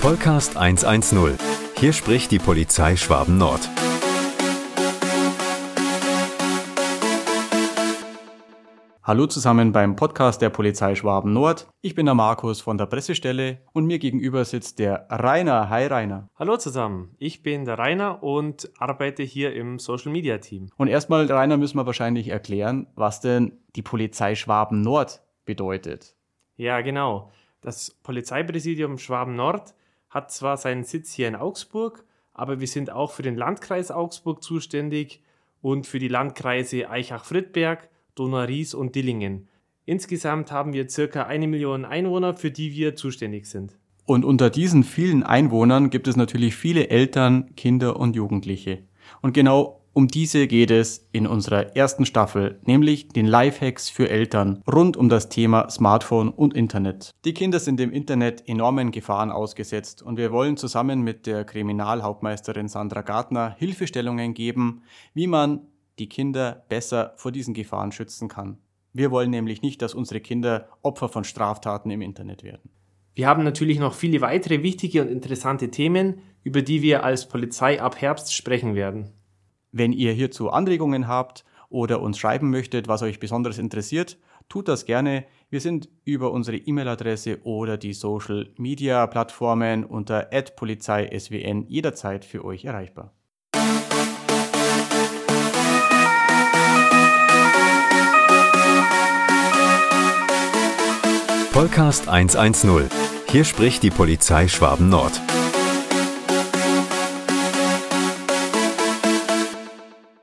Vollcast 110. Hier spricht die Polizei Schwaben Nord. Hallo zusammen beim Podcast der Polizei Schwaben Nord. Ich bin der Markus von der Pressestelle und mir gegenüber sitzt der Rainer. Hi Rainer. Hallo zusammen, ich bin der Rainer und arbeite hier im Social Media Team. Und erstmal, Rainer, müssen wir wahrscheinlich erklären, was denn die Polizei Schwaben Nord bedeutet. Ja, genau. Das Polizeipräsidium Schwaben Nord hat zwar seinen Sitz hier in Augsburg, aber wir sind auch für den Landkreis Augsburg zuständig und für die Landkreise Eichach-Friedberg, Donau-Ries und Dillingen. Insgesamt haben wir circa eine Million Einwohner, für die wir zuständig sind. Und unter diesen vielen Einwohnern gibt es natürlich viele Eltern, Kinder und Jugendliche. Und genau um diese geht es in unserer ersten Staffel, nämlich den Lifehacks für Eltern rund um das Thema Smartphone und Internet. Die Kinder sind im Internet enormen Gefahren ausgesetzt und wir wollen zusammen mit der Kriminalhauptmeisterin Sandra Gartner Hilfestellungen geben, wie man die Kinder besser vor diesen Gefahren schützen kann. Wir wollen nämlich nicht, dass unsere Kinder Opfer von Straftaten im Internet werden. Wir haben natürlich noch viele weitere wichtige und interessante Themen, über die wir als Polizei ab Herbst sprechen werden. Wenn ihr hierzu Anregungen habt oder uns schreiben möchtet, was euch besonders interessiert, tut das gerne. Wir sind über unsere E-Mail-Adresse oder die Social-Media-Plattformen unter @polizeiswn jederzeit für euch erreichbar. Vollcast 110. Hier spricht die Polizei Schwaben Nord.